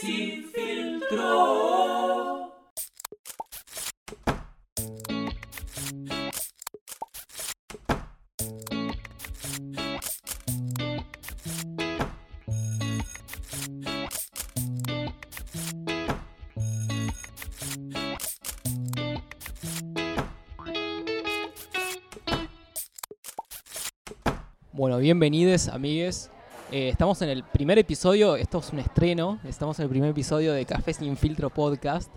sin filtro. Bueno, bienvenidos, amigues. Eh, estamos en el primer episodio, esto es un estreno, estamos en el primer episodio de Café Sin Filtro Podcast.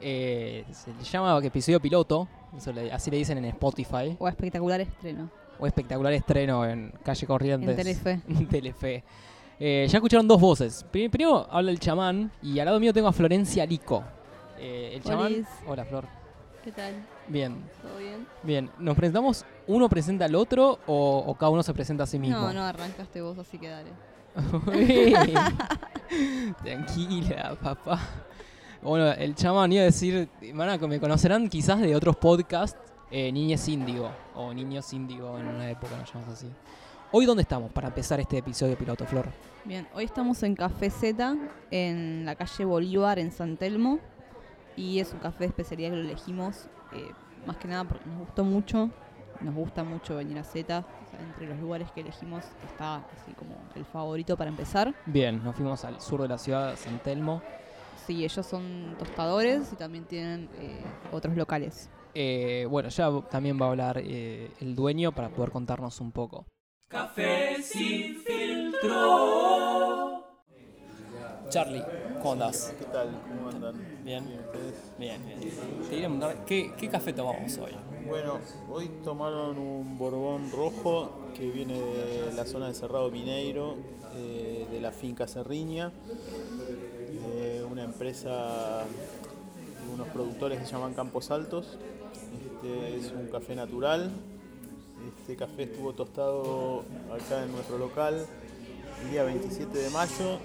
Eh, se le llama episodio piloto, eso le- así le dicen en Spotify, O espectacular estreno. o espectacular estreno en Calle Corrientes. En Telefe. Telefe. Eh, ya escucharon dos voces. Pri- Primero habla el chamán y al lado mío tengo a Florencia Lico. Eh, el chamán. Hola, Flor. ¿Qué tal? Bien, ¿Todo bien? bien. ¿Nos presentamos? ¿Uno presenta al otro o, o cada uno se presenta a sí mismo? No, no, arrancaste vos, así que dale. Tranquila, papá. Bueno, el chamán iba a decir, a- me conocerán quizás de otros podcasts, eh, Niñez Índigo, o Niños Índigo en una época nos llamamos así. Hoy, ¿dónde estamos para empezar este episodio piloto, Flor? Bien, hoy estamos en Café Z, en la calle Bolívar, en San Telmo. Y es un café de especialidad que lo elegimos, eh, más que nada porque nos gustó mucho. Nos gusta mucho venir a Z. o sea, entre los lugares que elegimos está así como el favorito para empezar. Bien, nos fuimos al sur de la ciudad, San Telmo. Sí, ellos son tostadores y también tienen eh, otros locales. Eh, bueno, ya también va a hablar eh, el dueño para poder contarnos un poco. Café sin filtro. Charlie, ¿cómo andás? ¿Qué tal? ¿Cómo andan? Bien. Bien, bien. Te quería preguntar, ¿qué, qué café tomamos hoy? Bueno, hoy tomaron un Borbón rojo que viene de la zona de Cerrado Mineiro, eh, de la finca Serriña, eh, una empresa y unos productores que se llaman Campos Altos. Este es un café natural. Este café estuvo tostado acá en nuestro local el día 27 de mayo.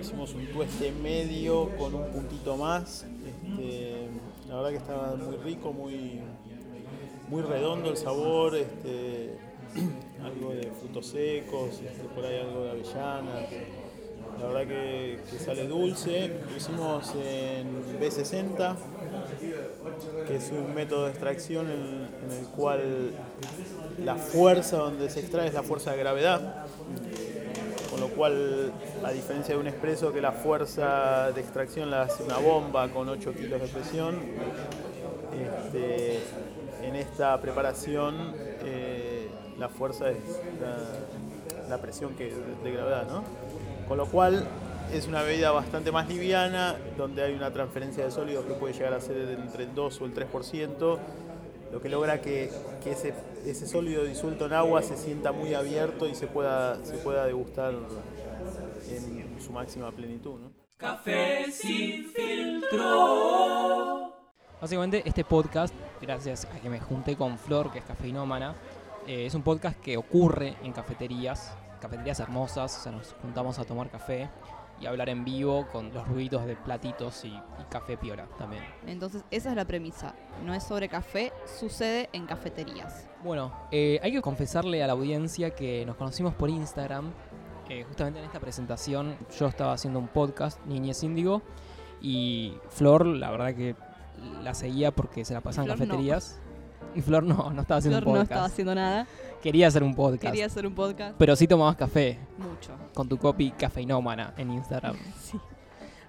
Hicimos un tueste medio con un puntito más. Este, la verdad que estaba muy rico, muy, muy redondo el sabor, este, algo de frutos secos, este, por ahí algo de avellana. La verdad que, sale dulce. Lo hicimos en B60, que es un método de extracción en el cual la fuerza donde se extrae es la fuerza de gravedad. Cual, a diferencia de un expreso que la fuerza de extracción la hace una bomba con 8 kilos de presión, este, en esta preparación eh, la fuerza es la, la presión que, de gravedad, ¿no? Con lo cual es una bebida bastante más liviana, donde hay una transferencia de sólidos que puede llegar a ser entre el 2 o el 3%, lo que logra que, que ese, ese sólido disuelto en agua se sienta muy abierto y se pueda, se pueda degustar en su máxima plenitud. ¿no? Café sin filtro. Básicamente este podcast, gracias a que me junté con Flor, que es cafeinómana, eh, es un podcast que ocurre en cafeterías, cafeterías hermosas, o sea, nos juntamos a tomar café y hablar en vivo con los ruidos de platitos y, y café piola también. Entonces, esa es la premisa. No es sobre café, sucede en cafeterías. Bueno, eh, hay que confesarle a la audiencia que nos conocimos por Instagram. eh, justamente en esta presentación yo estaba haciendo un podcast, Niñez Índigo, y Flor, la verdad que la seguía porque se la pasaba en cafeterías. Y Flor no, no estaba haciendo Flor un no podcast. estaba haciendo nada. Quería hacer un podcast. Quería hacer un podcast. Pero sí tomabas café Mucho. con tu copy cafeinómana en Instagram. Sí.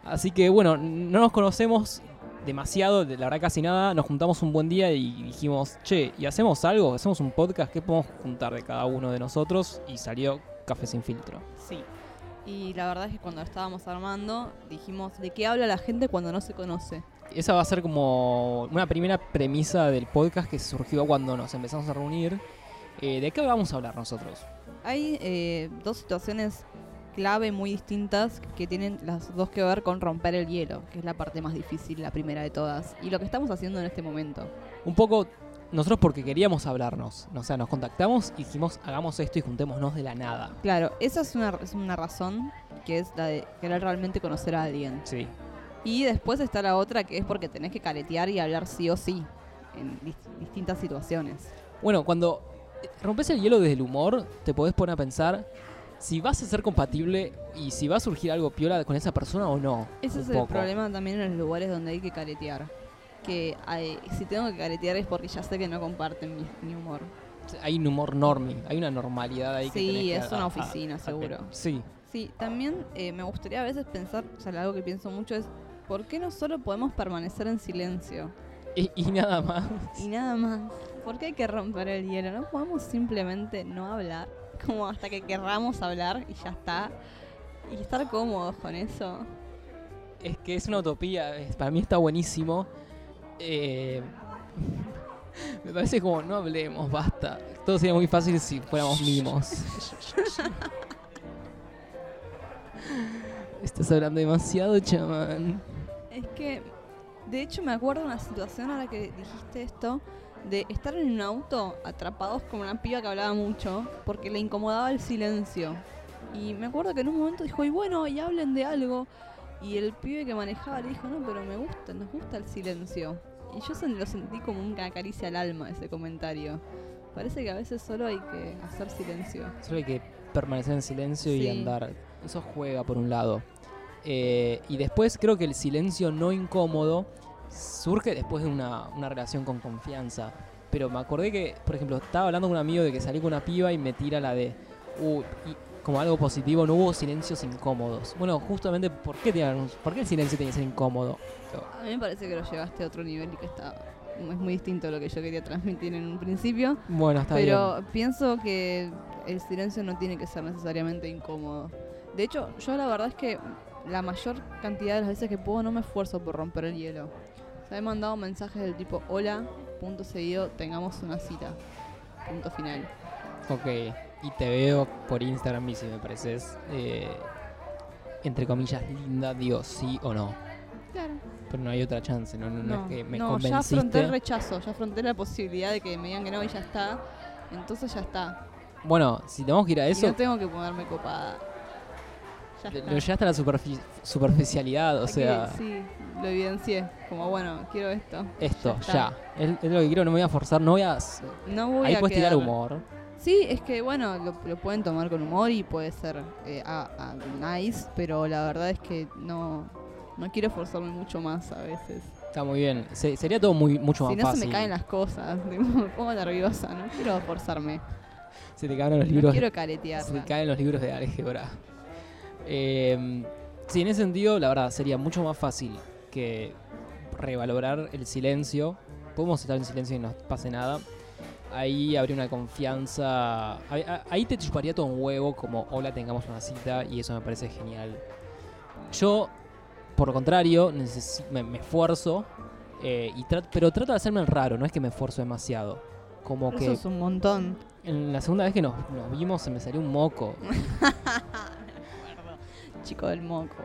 Así que bueno, no nos conocemos demasiado, de la verdad casi nada. Nos juntamos un buen día y dijimos, che, ¿y hacemos algo? ¿Hacemos un podcast? ¿Qué podemos juntar de cada uno de nosotros? Y salió Café Sin Filtro. Sí. Y la verdad es que cuando estábamos armando, dijimos, ¿de qué habla la gente cuando no se conoce? Esa va a ser como una primera premisa del podcast que surgió cuando nos empezamos a reunir. Eh, ¿De qué vamos a hablar nosotros? Hay eh, dos situaciones clave muy distintas que tienen las dos que ver con romper el hielo, que es la parte más difícil, la primera de todas. Y lo que estamos haciendo en este momento. Un poco nosotros porque queríamos hablarnos. O sea, nos contactamos y dijimos, hagamos esto y juntémonos de la nada. Claro, esa es una, es una razón, que es la de querer realmente conocer a alguien. Sí. Y después está la otra, que es porque tenés que caretear y hablar sí o sí, en dis- distintas situaciones. Bueno, cuando rompes el hielo desde el humor, te podés poner a pensar si vas a ser compatible y si va a surgir algo piola con esa persona o no. Ese es el problema también en los lugares donde hay que caretear. Que hay- si tengo que caretear es porque ya sé que no comparten mi, mi humor. Hay un humor normie, hay una normalidad ahí que Sí, tenés que es una a- oficina, a- seguro. Sí, Sí, también eh, me gustaría a veces pensar, o sea, algo que pienso mucho es, ¿por qué no solo podemos permanecer en silencio? y, y nada más. Y nada más. ¿Por qué hay que romper el hielo? ¿No podemos simplemente no hablar? Como hasta que querramos hablar y ya está. Y estar cómodos con eso. Es que es una utopía, para mí está buenísimo. Eh, me parece como no hablemos, basta. Todo sería muy fácil si fuéramos mimos. Estás hablando demasiado, chamán. Es que, de hecho, me acuerdo de una situación ahora que dijiste esto, de estar en un auto atrapados con una piba que hablaba mucho, porque le incomodaba el silencio. Y me acuerdo que en un momento dijo, y bueno, y hablen de algo. Y el pibe que manejaba le dijo, no, pero me gusta, nos gusta el silencio. Y yo lo sentí como una caricia al alma ese comentario. Parece que a veces solo hay que hacer silencio. Solo hay que permanecer en silencio y andar. Eso juega por un lado. Eh, y después creo que el silencio no incómodo surge después de una, una relación con confianza. Pero me acordé que, por ejemplo, estaba hablando con un amigo de que salí con una piba y me tira la de. "Uh, y como algo positivo, no hubo silencios incómodos. Bueno, justamente, ¿por qué, tienen ¿por qué el silencio tiene que ser incómodo? A mí me parece que lo llevaste a otro nivel y que está es muy distinto a lo que yo quería transmitir en un principio. Bueno, está pero bien. pienso que el silencio no tiene que ser necesariamente incómodo. De hecho, yo la verdad es que la mayor cantidad de las veces que puedo no me esfuerzo por romper el hielo. O sea, he mandado mensajes del tipo, hola, punto seguido, tengamos una cita. Punto final. Ok, y te veo por Instagram y si me pareces, eh, entre comillas, linda, digo sí o no. Claro. Pero no hay otra chance, no, no, no es que me no, ya afronté el rechazo, ya afronté la posibilidad de que me digan que no y ya está. Entonces ya está. Bueno, si tenemos que ir a Y eso, no tengo que ponerme copada. Ya está. lo llevaste a la superfi- superficialidad, o Aquí, sea, Sí, lo evidencié. Como bueno, quiero esto. esto, ya. Es, es lo que quiero, no me voy a forzar, no voy a... No voy Ahí a puedes tirar humor. Sí, es que bueno, lo, lo pueden tomar con humor y puede ser eh, a- a nice, pero la verdad es que no, no quiero forzarme mucho más a veces. Está muy bien. Se- sería todo muy mucho Si más no fácil. se me caen las cosas, me pongo nerviosa, no quiero forzarme, Se te caen los no libros. quiero se te caen los libros de álgebra. Eh, sí, en ese sentido, la verdad, sería mucho más fácil que revalorar el silencio. Podemos estar en silencio y no pase nada. Ahí habría una confianza. Ahí, ahí te chuparía todo un huevo, como hola, tengamos una cita, y eso me parece genial. Yo, por lo contrario, me, me esfuerzo, eh, y trat- pero trato de hacerme el raro, no es que me esfuerzo demasiado. Como Eso que es un montón. en la segunda vez que nos, nos vimos se me salió un moco. Chico del moco.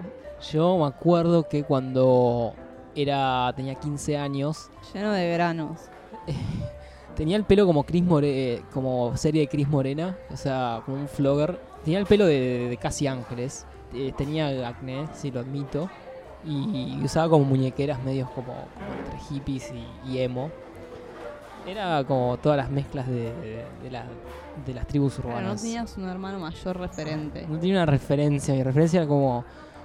Yo me acuerdo que cuando era tenía 15 años, Lleno de veranos. tenía el pelo como Chris More, como serie de Chris Morena, o sea, como un flogger. Tenía el pelo de, de casi ángeles. Eh, tenía acné, sí lo admito. Y usaba como muñequeras medios como, como entre hippies y, y emo. Era como todas las mezclas de, de- de la- de las tribus Pero no urbanas. tenías un hermano mayor referente. no tenía una referencia, mi referencia era como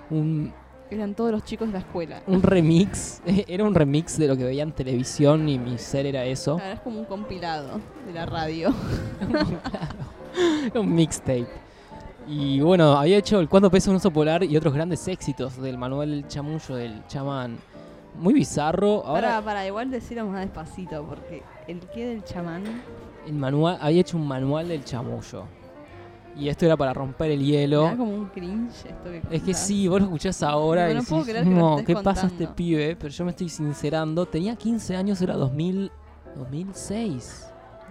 un, Eran todos los chicos de la escuela. un remix, era un remix de lo que veía en televisión y mi ser era eso. Claro, es como un compilado de la radio. Era un mixtape. Y bueno, había hecho el Cuánto pesa un oso polar y otros grandes éxitos del Manuel Chamullo, del chamán. Muy bizarro. Ahora Para, para, igual decirlo más despacito, porque el que del chamán. el manual, había hecho un manual del chamullo. Y esto era para romper el hielo. da como un cringe esto que Es que contás. sí, vos lo escuchás ahora No, y no decís, que no, ¿qué pasa este contando". pibe? Pero yo me estoy sincerando. Tenía 15 años, era 2000, 2006.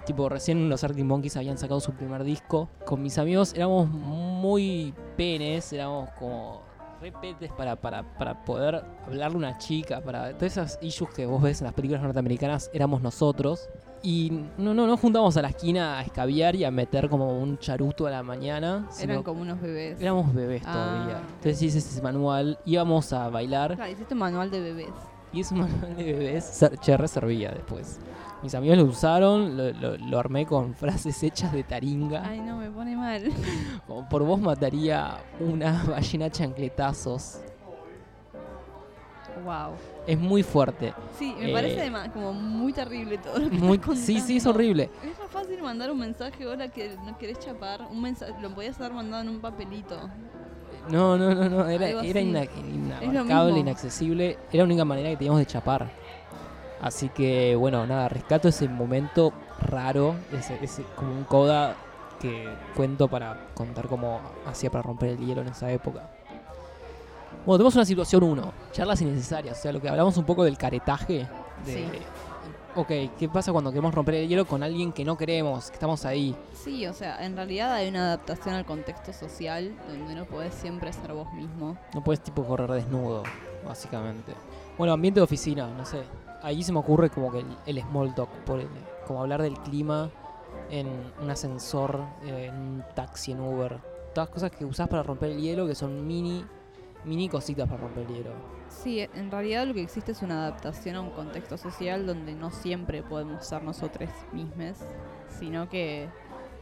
Tipo, recién los Arctic Monkeys habían sacado su primer disco. Con mis amigos éramos muy penes, éramos como repetes para, para, para poder hablarle a una chica, para todas esas issues que vos ves en las películas norteamericanas, éramos nosotros. Y no, no, no juntamos a la esquina a escabiar y a meter como un charuto a la mañana. Eran como unos bebés. Éramos bebés Ah. todavía. Entonces hice ese manual, íbamos a bailar. Claro, hiciste un manual de bebés. y ese manual de bebés Cherry servía después. Mis amigos lo usaron, lo, lo- lo armé con frases hechas de taringa. Ay, no, me pone mal. Como por vos mataría una ballena chancletazos. wow. Es muy fuerte. Sí, me Eh, parece además como muy terrible todo lo que Muy, estás sí, sí, es horrible. Es más fácil mandar un mensaje ahora que no querés chapar. Un mensaje, lo podías haber mandado en un papelito. No, no, no, no. Era, era inabarcable, inaccesible. Era la única manera que teníamos de chapar. Así que, bueno, nada, rescato ese momento raro, ese, ese como un coda que cuento para contar cómo hacía para romper el hielo en esa época. Bueno, tenemos una situación 1, charlas innecesarias, o sea, lo que hablamos un poco del caretaje. De, Sí. Ok, ¿qué pasa cuando queremos romper el hielo con alguien que no queremos, que estamos ahí? Sí, o sea, en realidad hay una adaptación al contexto social donde no podés siempre ser vos mismo. No puedes tipo correr desnudo, básicamente. Bueno, ambiente de oficina, no sé. Ahí se me ocurre como que el, el small talk, por el- como hablar del clima en un ascensor, eh, en un taxi, en Uber. Todas cosas que usás para romper el hielo que son mini, mini cositas para romper el hielo. Sí, en realidad lo que existe es una adaptación a un contexto social donde no siempre podemos ser nosotros mismos, sino que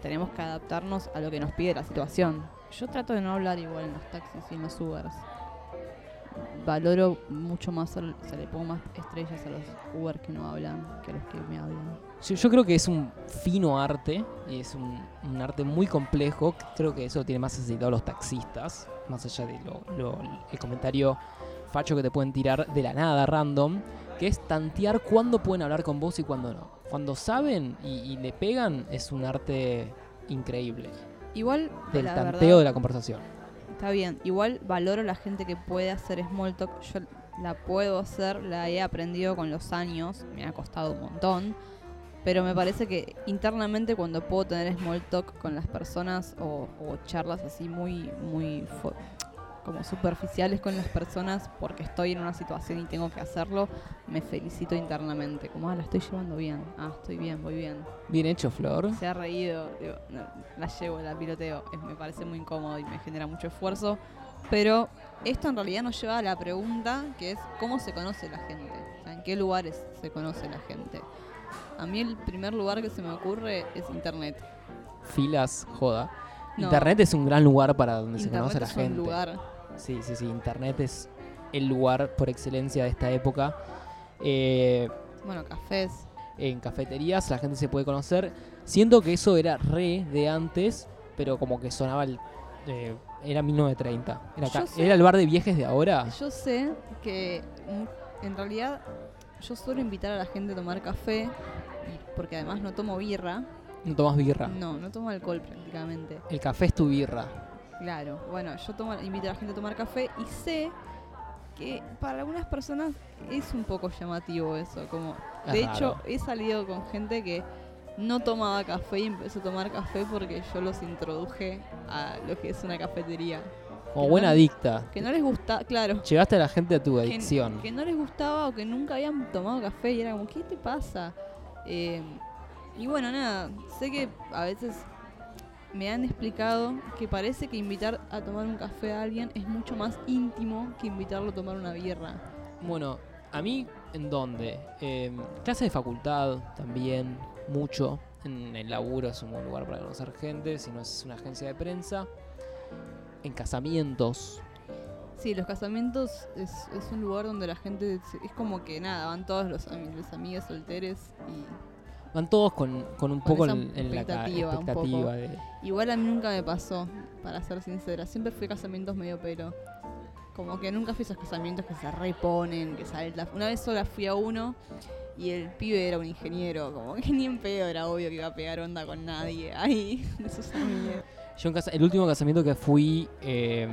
tenemos que adaptarnos a lo que nos pide la situación. Yo trato de no hablar igual en los taxis y en los Ubers. Valoro mucho más, al- se le pongo más estrellas a los Uber que no hablan que a los que me hablan. Yo, yo creo que es un fino arte, y es un, un arte muy complejo. Creo que eso lo tienen más necesitado los taxistas, más allá de lo, lo- el comentario facho que te pueden tirar de la nada, random, que es tantear cuándo pueden hablar con vos y cuándo no. Cuando saben y, y le pegan, es un arte increíble. Igual, Del la tanteo verdad, de la conversación. Está bien, igual valoro la gente que puede hacer small talk. Yo la puedo hacer, la he aprendido con los años, me ha costado un montón. Pero me parece que internamente cuando puedo tener small talk con las personas o, o charlas así muy, muy como superficiales con las personas porque estoy en una situación y tengo que hacerlo, me felicito internamente. Como, ah, la estoy llevando bien. Ah, estoy bien, voy bien. Bien hecho, Flor. Se ha reído, digo, no, la llevo, la piloteo. Es- me parece muy incómodo y me genera mucho esfuerzo. Pero esto en realidad nos lleva a la pregunta que es cómo se conoce la gente. O sea, en qué lugares se conoce la gente. A mí el primer lugar que se me ocurre es internet. Filas, joda. No. Internet es un gran lugar para donde se conoce la es gente. un lugar. Sí, sí, sí. Internet es el lugar por excelencia de esta época. Eh, Bueno, cafés. en cafeterías la gente se puede conocer. Siento que eso era re de antes, pero como que sonaba el. eh, era 1930. Era, acá- sé- ¿Era el bar de viejes de ahora? Yo sé que mm, en realidad yo suelo invitar a la gente a tomar café, porque además no tomo birra. No tomas birra. No, no tomo alcohol prácticamente. El café es tu birra. Claro, bueno, yo tomo, invito a la gente a tomar café y sé que para algunas personas es un poco llamativo eso. Como, Es de raro. hecho, he salido con gente que no tomaba café y empezó a tomar café porque yo los introduje a lo que es una cafetería. Como Que buena no- adicta. Que no les gusta, claro. Llevaste a la gente a tu que- adicción. Que, no les gustaba o que nunca habían tomado café y era como, ¿qué te pasa? Eh, y bueno, nada, sé que a veces me han explicado que parece que invitar a tomar un café a alguien es mucho más íntimo que invitarlo a tomar una birra. Bueno, a mí, ¿en dónde? Eh, clase de facultad también, mucho. En el laburo es un buen lugar para conocer gente, si no es una agencia de prensa. En casamientos. Sí, los casamientos es, es un lugar donde la gente es como que nada, van todos los, ami- los amigos solteros y Van todos con, con un Con poco en, en la expectativa, poco. de... Igual a mí nunca me pasó, para ser sincera. Siempre fui a casamientos medio pero. Como que nunca fui a esos casamientos que se reponen, que sale la... Una vez sola fui a uno y el pibe era un ingeniero. Como que ni en pedo era obvio que iba a pegar onda con nadie ahí amigos. Yo en casa- el último casamiento que fui eh,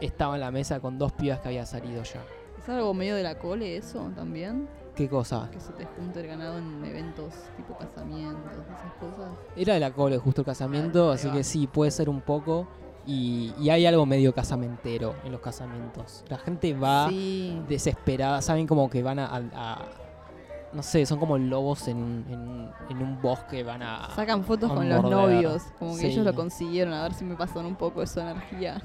estaba en la mesa con dos pibas que había salido ya. ¿Es algo medio de la cole eso también? ¿Qué cosa? Que se te junte el ganado en eventos tipo casamientos, esas cosas. Era de la cole justo el casamiento, así que sí, puede ser un poco. Y, y hay algo medio casamentero en los casamientos. La gente va Sí. desesperada, saben como que van a, a- a- no sé, son como lobos en, un- en en un bosque, van a... Sacan fotos a con los novios, como que Sí. ellos lo consiguieron, a ver si me pasan un poco de su energía.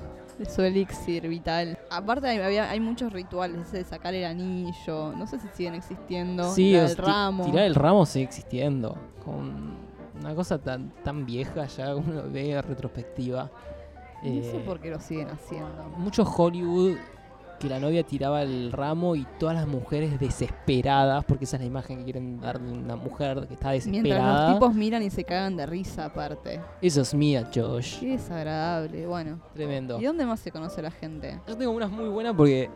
Su elixir vital. Aparte hay, había- hay muchos rituales, ese de sacar el anillo, no sé si siguen existiendo, Sí, la o del sea, ti- ramo. tirar el ramo sigue existiendo. Con una cosa tan, tan vieja ya uno lo ve retrospectiva. No sé Eh, por qué lo siguen haciendo. mucho Hollywood que la novia tiraba el ramo y todas las mujeres desesperadas, porque esa es la imagen que quieren dar de una mujer que está Mientras desesperada. los tipos miran y se cagan de risa aparte. Eso es mía, Josh. Qué desagradable, bueno. Tremendo. ¿Y dónde más se conoce la gente? Yo tengo unas muy buenas porque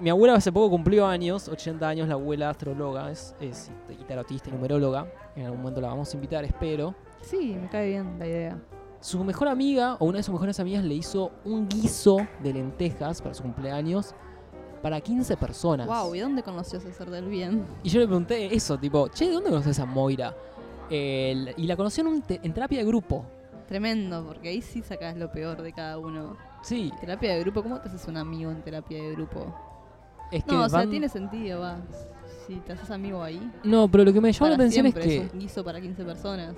mi abuela hace poco cumplió años, 80 años, la abuela astróloga, es, es tarotista y numeróloga. En algún momento la vamos a invitar, espero. Sí, me cae bien la idea. Su mejor amiga, o una de sus mejores amigas, le hizo un guiso de lentejas para su cumpleaños para 15 personas. Wow, ¿y dónde conoció a César del Bien? Y yo le pregunté eso, tipo, che, ¿de dónde conoces a Moira? Y la conoció en, un te- en terapia de grupo. Tremendo, porque ahí sí sacas lo peor de cada uno. Sí, Terapia de grupo, ¿cómo te haces un amigo en terapia de grupo? es que No, o sea, tiene sentido, va. Si te haces amigo ahí. No, pero lo que me llamó la atención es que... es un guiso para 15 personas.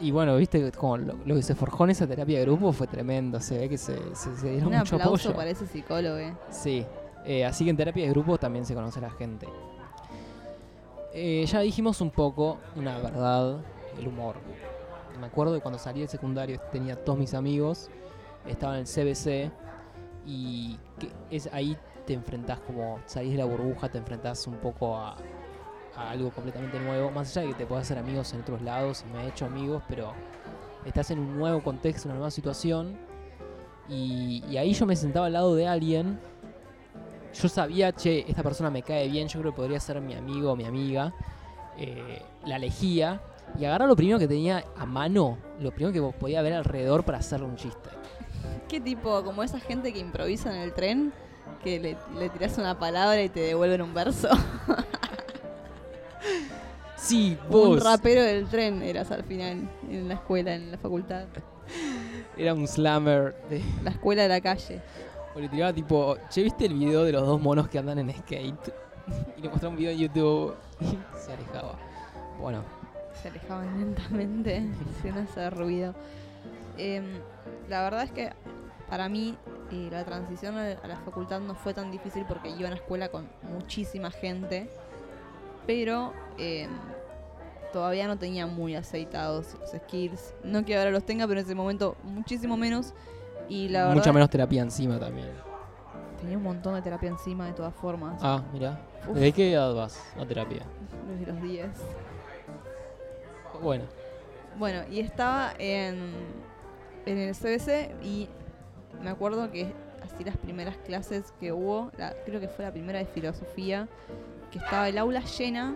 Y bueno, viste, como lo, lo que se forjó en esa terapia de grupo fue tremendo. Se ve que se, se, se dieron Un mucho aplauso apoyo. para ese psicólogo, eh. Sí, eh, así que en terapia de grupo también se conoce a la gente. Eh, ya dijimos un poco una verdad, el humor. Me acuerdo de cuando salí del secundario tenía todos mis amigos, estaba en el CBC y que es ahí te enfrentás como salís de la burbuja, te enfrentás un poco a, algo completamente nuevo, más allá de que te puedas hacer amigos en otros lados, y me he hecho amigos, pero estás en un nuevo contexto, una nueva situación y, ahí yo me sentaba al lado de alguien yo sabía, che, esta persona me cae bien, yo creo que podría ser mi amigo o mi amiga. Eh, la elegía y agarraba lo primero que tenía a mano, lo primero que podía ver alrededor para hacerle un chiste. ¿Qué tipo? Como esa gente que improvisa en el tren, que le, le tiras una palabra y te devuelven un verso. Sí, Un vos. rapero del tren eras al final, en la escuela, en la facultad. Era un slammer. De, La escuela de la calle. o le tiraba tipo, che, ¿viste el video de los dos monos que andan en skate? y le mostraba un video en YouTube y se alejaba. Bueno, Se alejaban lentamente sin hacer ruido. Em, la verdad es que para mí eh, la transición a a la facultad no fue tan difícil porque iba a una escuela con muchísima gente, pero em, todavía no tenía muy aceitados los skills. No que ahora los tenga, pero en ese momento muchísimo menos. Y la verdad mucha menos terapia encima también. tenía un montón de terapia encima de todas formas. Ah, mira. ¿Desde qué edad vas a terapia? Desde los 10. Bueno, Bueno, y estaba en, en el CBC y me acuerdo que así las primeras clases que hubo, la- creo que fue la primera de filosofía, que estaba el aula llena,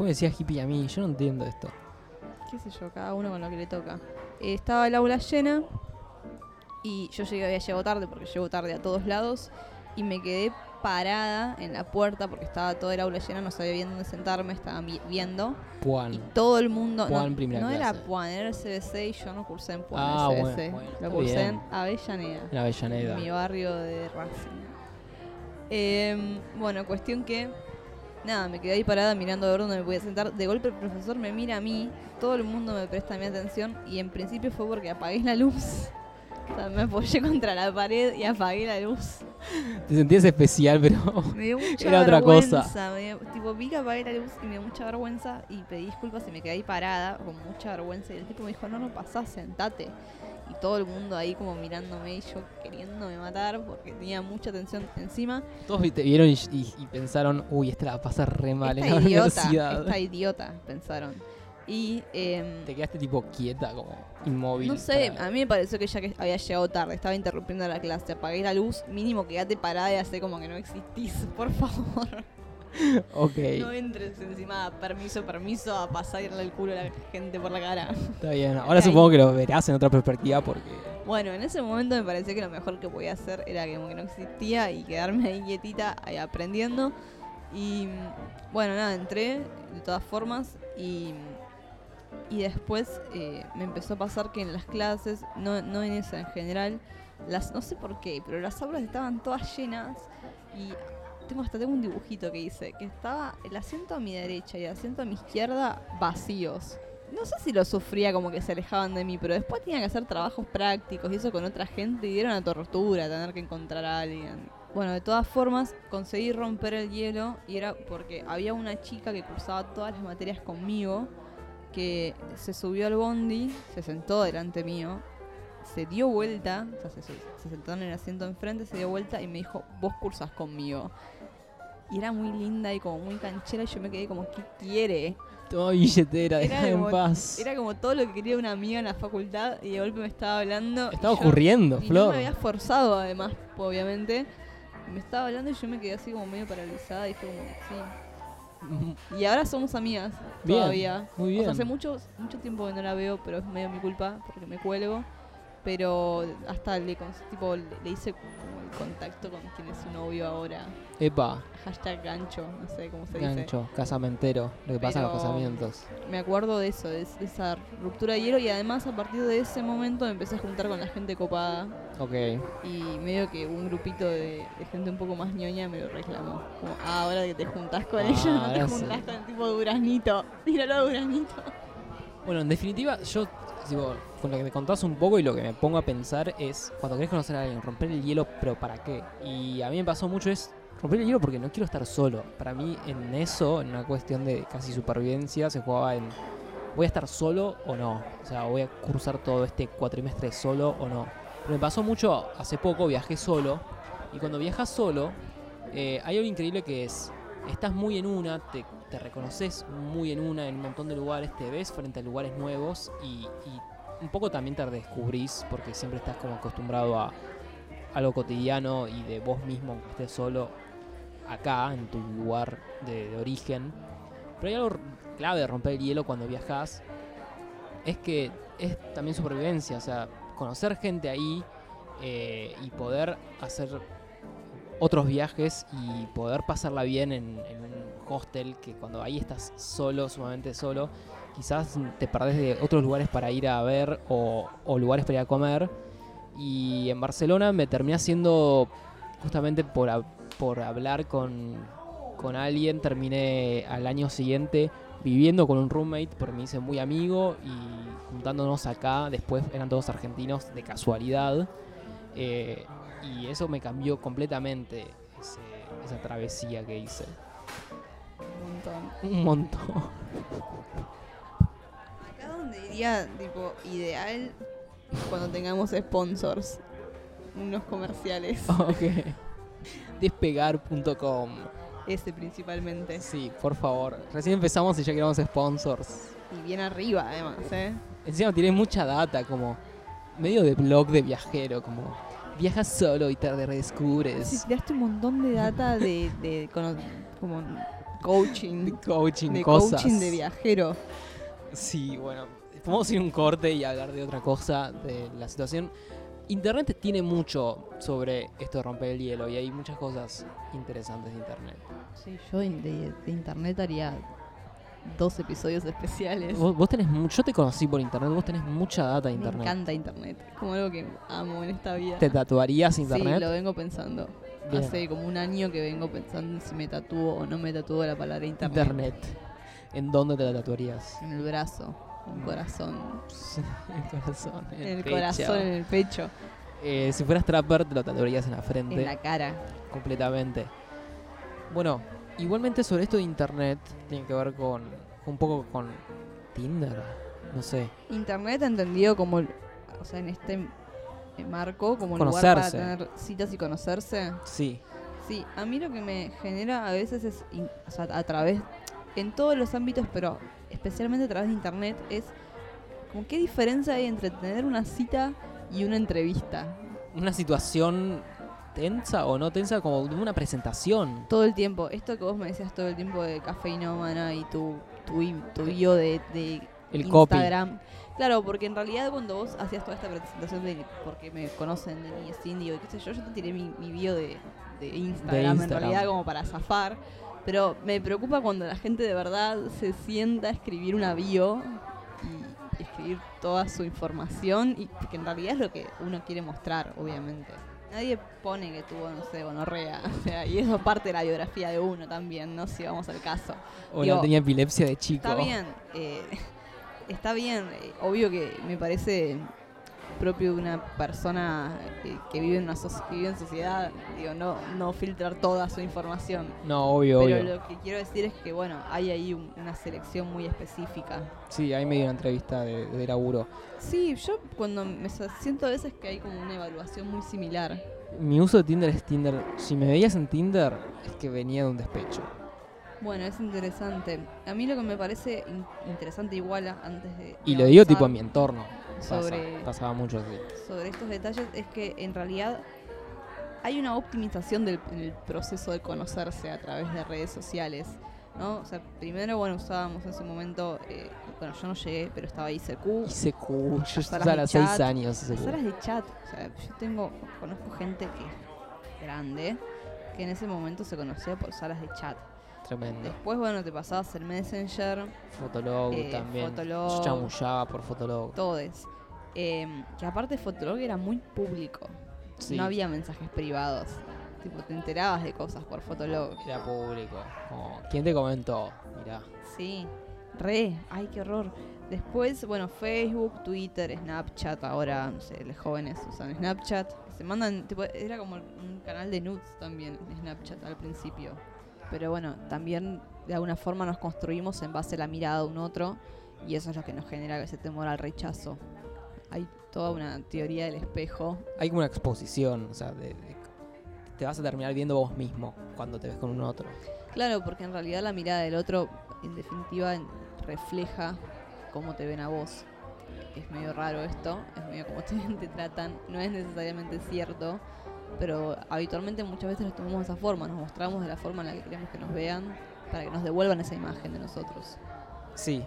pues me decía hippie a mí, yo no entiendo esto. qué sé yo, cada uno con lo que le toca. Eh, estaba el aula llena y yo llegué, había llegado tarde porque llego tarde a todos lados y me quedé parada en la puerta porque estaba toda el aula llena, no sabía bien dónde sentarme, estaban vi- viendo y Juan. todo el mundo. Puan, no, primera no era. Puan, era el CBC y yo no cursé en Puan, Ah, el CBC. bueno, Lo cursé bien. en Avellaneda, En Avellaneda. mi barrio de Racing. Em, bueno, cuestión que. Nada, me quedé ahí parada mirando a ver dónde me podía sentar. De golpe el profesor me mira a mí, todo el mundo me presta mi atención y en principio fue porque apagué la luz. O sea, me apoyé contra la pared y apagué la luz. Te sentías especial, pero Me dio mucha Era otra cosa. vergüenza. me dio- tipo, vi que apagué la luz y me dio mucha vergüenza y pedí disculpas y me quedé ahí parada con mucha vergüenza. Y el tipo me dijo, no, no pasás, sentate. Y todo el mundo ahí como mirándome y yo queriéndome matar porque tenía mucha tensión encima. todos te vieron y, y- y pensaron, uy, esta la va a pasar re mal en esta la idiota, universidad. esta idiota, pensaron. Y em, Te quedaste tipo quieta, como inmóvil. no sé, para- a mí me pareció que ya que había llegado tarde, estaba interrumpiendo la clase, apagué la luz, mínimo quedate parada y hacé como que no existís, por favor. Ok, No entres encima, permiso, permiso, a pasarle el culo a la gente por la cara. está bien. Ahora supongo que lo verás en otra perspectiva porque... Bueno, en ese momento me pareció que lo mejor que podía hacer era que como que no existía y quedarme ahí quietita ahí aprendiendo. Y bueno, nada, entré de todas formas y, y después eh, me empezó a pasar que en las clases, no, no en esa en general, las no sé por qué, pero las aulas estaban todas llenas y tengo hasta tengo un dibujito que hice, que estaba el asiento a mi derecha y el asiento a mi izquierda vacíos. no sé si lo sufría como que se alejaban de mí, pero después tenía que hacer trabajos prácticos y eso con otra gente y era una tortura tener que encontrar a alguien. Bueno, de todas formas, conseguí romper el hielo y era porque había una chica que cursaba todas las materias conmigo que se subió al bondi, se sentó delante mío, se dio vuelta, o sea, se, se sentó en el asiento enfrente, se dio vuelta y me dijo, vos cursas conmigo. Y era muy linda y como muy canchera y yo me quedé como, ¿qué quiere? Toma billetera, Era déjame en paz. Era como todo lo que quería una amiga en la facultad y de golpe me estaba hablando. Estaba y yo- ocurriendo, y me había forzado además, obviamente. Me estaba hablando y yo me quedé así como medio paralizada y fue como, sí. Y ahora somos amigas Bien, todavía. muy O sea, bien. hace mucho, mucho tiempo que no la veo, pero es medio mi culpa porque me cuelgo. Pero hasta le, tipo, le, hice como el contacto con quien es su novio ahora. Epa, Hashtag gancho, no sé cómo se dice. gancho, casamentero. Lo que pasa en los casamientos. Me acuerdo de eso, de, de esa ruptura de hielo y además a partir de ese momento me empecé a juntar con la gente copada Ok. y medio que un grupito de, de gente un poco más ñoña me lo reclamó. Como, ah, ahora que te juntás con Ah, ellos, no te sí. juntás con el tipo Duraznito. Míralo a Duraznito. Bueno, en definitiva, yo digo, con lo que me contás un poco y lo que me pongo a pensar es cuando querés conocer a alguien, romper el hielo, pero ¿para qué? Y a mí me pasó mucho es romper el hielo porque no quiero estar solo. Para mí en eso, en una cuestión de casi supervivencia, se jugaba en ¿voy a estar solo o no? O sea, ¿voy a cursar todo este cuatrimestre solo o no? Pero me pasó mucho, hace poco viajé solo y cuando viajas solo, eh, hay algo increíble que es, estás muy en una, te, reconoces muy en una, en un montón de lugares, te ves frente a lugares nuevos y, un poco también te descubrís porque siempre estás como acostumbrado a algo cotidiano y de vos mismo, aunque estés solo acá, en tu lugar de, origen. Pero hay algo clave de romper el hielo cuando viajas, es que es también supervivencia, o sea, conocer gente ahí eh, y poder hacer otros viajes y poder pasarla bien en, un hostel que cuando ahí estás solo, sumamente solo, quizás te perdés de otros lugares para ir a ver o, lugares para ir a comer. Y en Barcelona me terminé haciendo, justamente por, por hablar con, con alguien, terminé al año siguiente viviendo con un roommate porque me hice muy amigo y juntándonos acá, después eran todos argentinos de casualidad. Eh, y eso me cambió completamente ese- esa travesía que hice. Un montón. Un montón. Acá donde diría, tipo, ideal cuando tengamos sponsors. Unos comerciales. ok. Despegar.com. Ese principalmente. Sí, por favor. Recién empezamos y ya queremos sponsors. Y bien arriba, además, ¿eh? Encima tiene mucha data, como medio de blog de viajero, como viajas solo y te redescubres. Sí, tiraste un montón de data de, como coaching. De coaching, de cosas. coaching de viajero. Sí, bueno, podemos ir un corte y hablar de otra cosa, de la situación. Internet tiene mucho sobre esto de romper el hielo y hay muchas cosas interesantes de Internet. Sí, yo de internet haría dos episodios especiales. Vos, vos tenés yo te conocí por Internet, vos tenés mucha data de Me Internet. encanta internet. Como algo que amo en esta vida. ¿Te tatuarías Internet? Sí, lo vengo pensando. Bien. Hace como un año que vengo pensando en si me tatúo o no me tatúo la palabra internet. Internet. ¿En dónde te la tatuarías? En el brazo, en el corazón. el corazón. En, En el, el pecho. corazón, en el pecho, Eh, si fueras trapper, te lo tatuarías en la frente. en la cara. completamente. Bueno, igualmente sobre esto de internet, tiene que ver con un poco con Tinder, no sé. Internet entendido como, o sea, en este marco, como lugar para Conocerse. tener citas y conocerse. Sí, Sí, a mí lo que me genera a veces es, o sea, a través, en todos los ámbitos, pero especialmente a través de internet, es como qué diferencia hay entre tener una cita y una entrevista. una situación tensa o no tensa como de una presentación. Todo el tiempo, esto que vos me decías todo el tiempo de cafeinómana y tu, tu, tu bio de, de El copy. Instagram. Claro, porque en realidad cuando vos hacías toda esta presentación de porque me conocen de es indio y qué sé yo, yo te tiré mi, mi bio de, de Instagram, en Instagram. realidad como para zafar. Pero me preocupa cuando la gente de verdad se sienta a escribir una bio y escribir toda su información y que en realidad es lo que uno quiere mostrar, obviamente. Nadie pone que tuvo, no sé, gonorrea, o sea, y eso es parte de la biografía de uno también, ¿no? Si vamos al caso. O Digo, la tenía epilepsia de chico. Está bien. eh, está bien. eh, Obvio que me parece propio de una persona eh, que vive en una soci- que vive en sociedad, digo, no, no filtrar toda su información. No, obvio, Pero obvio. lo que quiero decir es que, bueno, hay ahí un- una selección muy específica. Sí, ahí me dio una entrevista de, de laburo. Sí, yo cuando me siento a veces que hay como una evaluación muy similar. Mi uso de Tinder es Tinder. Si me veías en Tinder, es que venía de un despecho. Bueno, es interesante. A mí lo que me parece in- interesante igual antes de... Y lo digo tipo en mi entorno. Pasa- sobre- pasaba mucho sobre estos detalles es que en realidad hay una optimización del proceso de conocerse a través de redes sociales. ¿no? O sea, primero, bueno, usábamos en su momento, eh, bueno, yo no llegué, pero estaba ICQ, ICQ, yo estaba a de los 6 chat, años. las salas de chat. O sea, yo tengo, conozco gente que es grande, que en ese momento se conocía por salas de chat. Tremendo. Después, bueno, te pasabas el Messenger, Fotolog Eh, también. Fotolog. Yo chamullaba por Fotolog. todes. Eh, que aparte Fotolog era muy público. Sí, No había mensajes privados. Tipo, te enterabas de cosas por Fotolog. Era público. Como, ¿Quién te comentó? Mirá. Sí, re, ay, qué horror. Después, bueno, Facebook, Twitter, Snapchat, ahora, no sé, los jóvenes usan Snapchat. Se mandan, tipo, era como un canal de nudes también, Snapchat al principio. Pero bueno, también de alguna forma nos construimos en base a la mirada de un otro y eso es lo que nos genera ese temor al rechazo. Hay toda una teoría del espejo. Hay como una exposición, o sea, de- de- te vas a terminar viendo vos mismo cuando te ves con un otro. Claro, porque en realidad la mirada del otro, en definitiva, refleja cómo te ven a vos. Es medio raro esto, es medio como te, te tratan, no es necesariamente cierto, pero habitualmente muchas veces nos tomamos de esa forma, nos mostramos de la forma en la que queremos que nos vean, para que nos devuelvan esa imagen de nosotros. Sí.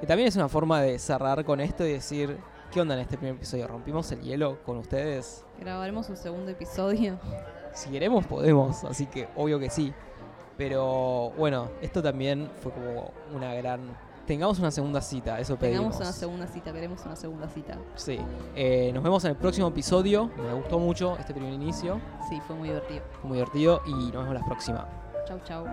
Y también es una forma de cerrar con esto y decir, ¿qué onda en este primer episodio? ¿Rompimos el hielo con ustedes? Grabaremos un segundo episodio. Si queremos, podemos, así que obvio que sí. Pero bueno, esto también fue como una gran... Tengamos una segunda cita, eso pedimos. Tengamos una segunda cita, queremos una segunda cita. Sí. Eh, nos vemos en el próximo episodio. Me gustó mucho este primer inicio. Sí, fue muy divertido. Fue muy divertido y nos vemos la próxima. Chau, chau.